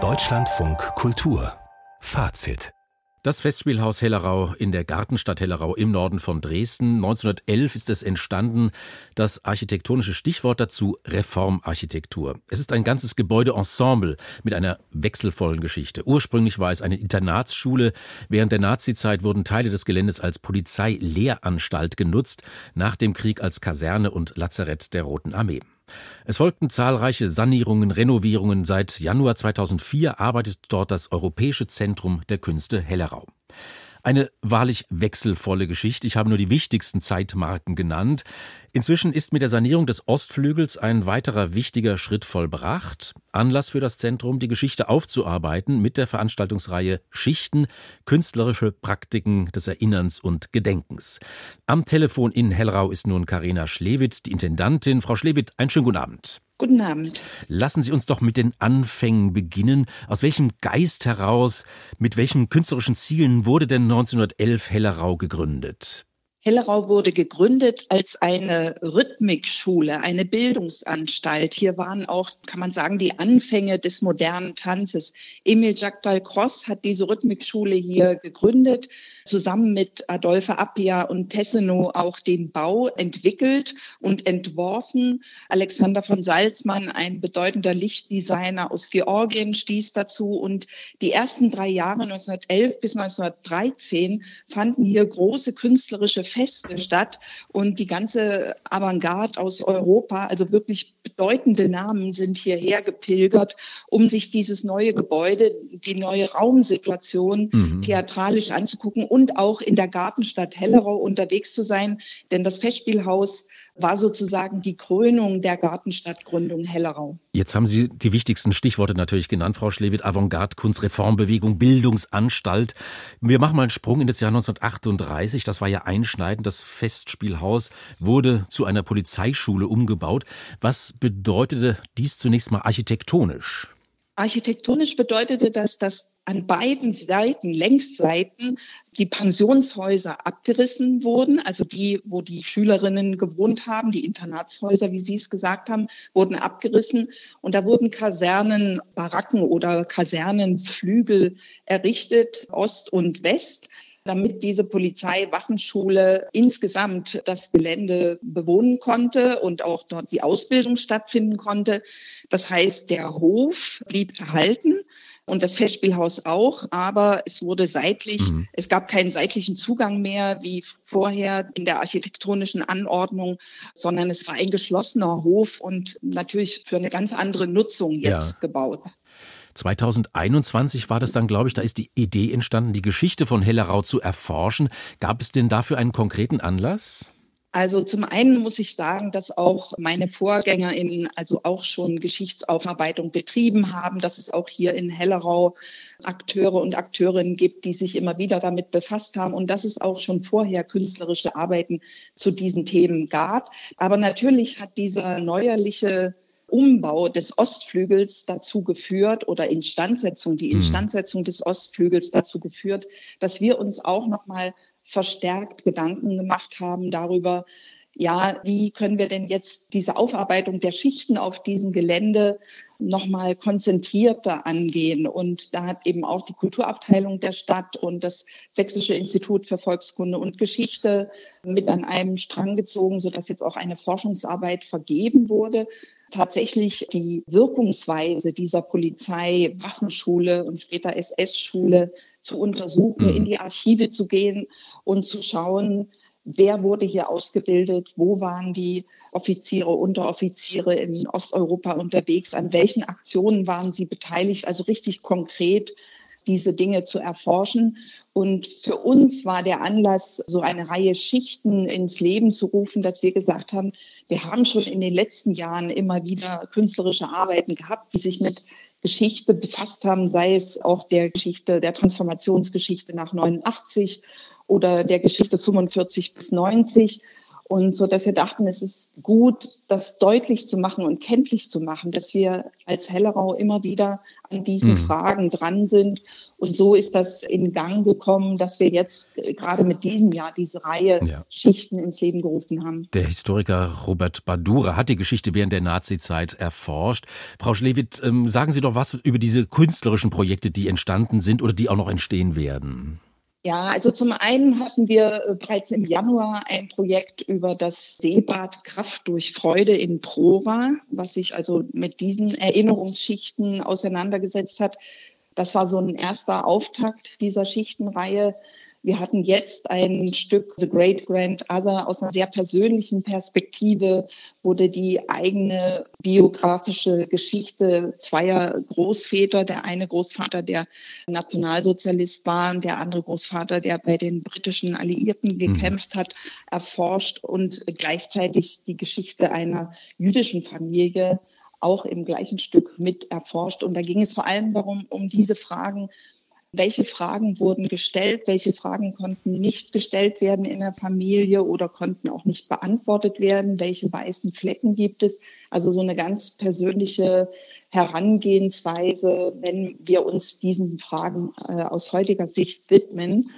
Deutschlandfunk Kultur Fazit das Festspielhaus Hellerau in der Gartenstadt Hellerau im Norden von Dresden. 1911 ist es entstanden. Das architektonische Stichwort dazu Reformarchitektur. Es ist ein ganzes Gebäudeensemble mit einer wechselvollen Geschichte. Ursprünglich war es eine Internatsschule. Während der Nazizeit wurden Teile des Geländes als Polizeilehranstalt genutzt, nach dem Krieg als Kaserne und Lazarett der Roten Armee. Es folgten zahlreiche Sanierungen, Renovierungen. Seit Januar 2004 arbeitet dort das Europäische Zentrum der Künste Hellerau. Eine wahrlich wechselvolle Geschichte. Ich habe nur die wichtigsten Zeitmarken genannt. Inzwischen ist mit der Sanierung des Ostflügels ein weiterer wichtiger Schritt vollbracht. Anlass für das Zentrum, die Geschichte aufzuarbeiten mit der Veranstaltungsreihe Schichten, künstlerische Praktiken des Erinnerns und Gedenkens. Am Telefon in Hellrau ist nun Karina Schlewitt, die Intendantin. Frau Schlewitt, einen schönen guten Abend. Guten Abend. Lassen Sie uns doch mit den Anfängen beginnen. Aus welchem Geist heraus, mit welchen künstlerischen Zielen wurde denn 1911 Hellerau gegründet? Hellerau wurde gegründet als eine Rhythmikschule, eine Bildungsanstalt. Hier waren auch, kann man sagen, die Anfänge des modernen Tanzes. Emil Jacques Dalcroze hat diese Rhythmikschule hier gegründet, zusammen mit Adolphe Appia und Tessenow auch den Bau entwickelt und entworfen. Alexander von Salzmann, ein bedeutender Lichtdesigner aus Georgien, stieß dazu. Und die ersten drei Jahre 1911 bis 1913 fanden hier große künstlerische Feste statt und die ganze Avantgarde aus Europa, also wirklich bedeutende Namen sind hierher gepilgert, um sich dieses neue Gebäude, die neue Raumsituation mhm. theatralisch anzugucken und auch in der Gartenstadt Hellerau unterwegs zu sein, denn das Festspielhaus war sozusagen die Krönung der Gartenstadtgründung Hellerau. Jetzt haben Sie die wichtigsten Stichworte natürlich genannt, Frau Schlewitt. Avantgarde, Kunst, Reformbewegung, Bildungsanstalt. Wir machen mal einen Sprung in das Jahr 1938. Das war ja einschneidend. Das Festspielhaus wurde zu einer Polizeischule umgebaut. Was bedeutete dies zunächst mal architektonisch? Architektonisch bedeutete das, dass an beiden Seiten, Längsseiten, die Pensionshäuser abgerissen wurden, also die, wo die Schülerinnen gewohnt haben, die Internatshäuser, wie Sie es gesagt haben, wurden abgerissen und da wurden Kasernen, Baracken oder Kasernenflügel errichtet, Ost und West damit diese Polizeiwaffenschule insgesamt das Gelände bewohnen konnte und auch dort die Ausbildung stattfinden konnte. Das heißt, der Hof blieb erhalten und das Festspielhaus auch, aber es wurde seitlich, mhm. es gab keinen seitlichen Zugang mehr wie vorher in der architektonischen Anordnung, sondern es war ein geschlossener Hof und natürlich für eine ganz andere Nutzung jetzt ja. gebaut. 2021 war das dann, glaube ich, da ist die Idee entstanden, die Geschichte von Hellerau zu erforschen. Gab es denn dafür einen konkreten Anlass? Also zum einen muss ich sagen, dass auch meine VorgängerInnen also auch schon Geschichtsaufarbeitung betrieben haben, dass es auch hier in Hellerau Akteure und Akteurinnen gibt, die sich immer wieder damit befasst haben und dass es auch schon vorher künstlerische Arbeiten zu diesen Themen gab. Aber natürlich hat dieser neuerliche Umbau des Ostflügels dazu geführt oder Instandsetzung, die hm. Instandsetzung des Ostflügels dazu geführt, dass wir uns auch noch mal verstärkt Gedanken gemacht haben darüber, ja, wie können wir denn jetzt diese Aufarbeitung der Schichten auf diesem Gelände nochmal konzentrierter angehen? Und da hat eben auch die Kulturabteilung der Stadt und das Sächsische Institut für Volkskunde und Geschichte mit an einem Strang gezogen, sodass jetzt auch eine Forschungsarbeit vergeben wurde. Tatsächlich die Wirkungsweise dieser Polizei, Waffenschule und später SS-Schule zu untersuchen, mhm. in die Archive zu gehen und zu schauen, wer wurde hier ausgebildet, wo waren die Offiziere, Unteroffiziere in Osteuropa unterwegs, an welchen Aktionen waren sie beteiligt, also richtig konkret diese Dinge zu erforschen. Und für uns war der Anlass, so eine Reihe Schichten ins Leben zu rufen, dass wir gesagt haben, wir haben schon in den letzten Jahren immer wieder künstlerische Arbeiten gehabt, die sich mit Geschichte befasst haben, sei es auch der Geschichte, der Transformationsgeschichte nach 89 oder der Geschichte 45 bis 90. Und so, dass wir dachten, es ist gut, das deutlich zu machen und kenntlich zu machen, dass wir als Hellerau immer wieder an diesen mhm. Fragen dran sind. Und so ist das in Gang gekommen, dass wir jetzt gerade mit diesem Jahr diese Reihe ja. Schichten ins Leben gerufen haben. Der Historiker Robert Badura hat die Geschichte während der Nazizeit erforscht. Frau Schlewit, ähm, sagen Sie doch was über diese künstlerischen Projekte, die entstanden sind oder die auch noch entstehen werden. Ja, also zum einen hatten wir äh, bereits im Januar ein Projekt über das Seebad Kraft durch Freude in Prora, was sich also mit diesen Erinnerungsschichten auseinandergesetzt hat. Das war so ein erster Auftakt dieser Schichtenreihe. Wir hatten jetzt ein Stück The Great Grand Other aus einer sehr persönlichen Perspektive, wurde die eigene biografische Geschichte zweier Großväter, der eine Großvater, der Nationalsozialist war und der andere Großvater, der bei den britischen Alliierten mhm. gekämpft hat, erforscht und gleichzeitig die Geschichte einer jüdischen Familie auch im gleichen Stück mit erforscht. Und da ging es vor allem darum, um diese Fragen, welche Fragen wurden gestellt, welche Fragen konnten nicht gestellt werden in der Familie oder konnten auch nicht beantwortet werden, welche weißen Flecken gibt es. Also so eine ganz persönliche Herangehensweise, wenn wir uns diesen Fragen äh, aus heutiger Sicht widmen.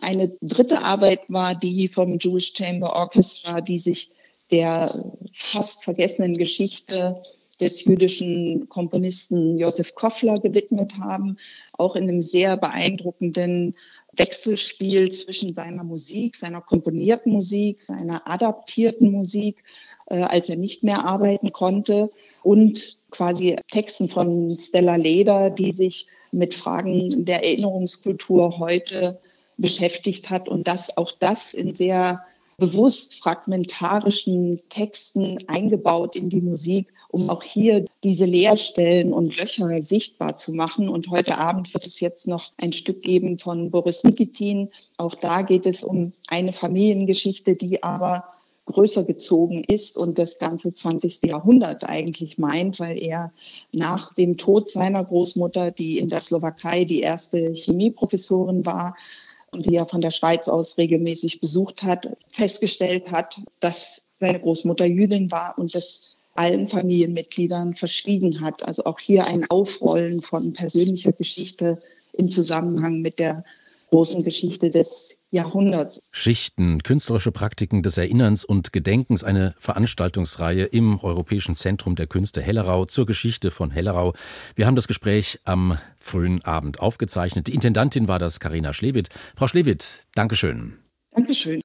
Eine dritte Arbeit war die vom Jewish Chamber Orchestra, die sich der fast vergessenen Geschichte des jüdischen Komponisten Josef Koffler gewidmet haben, auch in einem sehr beeindruckenden Wechselspiel zwischen seiner Musik, seiner komponierten Musik, seiner adaptierten Musik, äh, als er nicht mehr arbeiten konnte, und quasi Texten von Stella Leder, die sich mit Fragen der Erinnerungskultur heute beschäftigt hat und das auch das in sehr bewusst fragmentarischen Texten eingebaut in die Musik, um auch hier diese Leerstellen und Löcher sichtbar zu machen. Und heute Abend wird es jetzt noch ein Stück geben von Boris Nikitin. Auch da geht es um eine Familiengeschichte, die aber größer gezogen ist und das ganze 20. Jahrhundert eigentlich meint, weil er nach dem Tod seiner Großmutter, die in der Slowakei die erste Chemieprofessorin war, und die er von der Schweiz aus regelmäßig besucht hat, festgestellt hat, dass seine Großmutter Jüdin war und das allen Familienmitgliedern verschwiegen hat. Also auch hier ein Aufrollen von persönlicher Geschichte im Zusammenhang mit der großen Geschichte des Jahrhunderts. Schichten, künstlerische Praktiken des Erinnerns und Gedenkens, eine Veranstaltungsreihe im Europäischen Zentrum der Künste Hellerau zur Geschichte von Hellerau. Wir haben das Gespräch am frühen Abend aufgezeichnet. Die Intendantin war das Karina Schlewitt. Frau Schlewitt, Dankeschön. Dankeschön.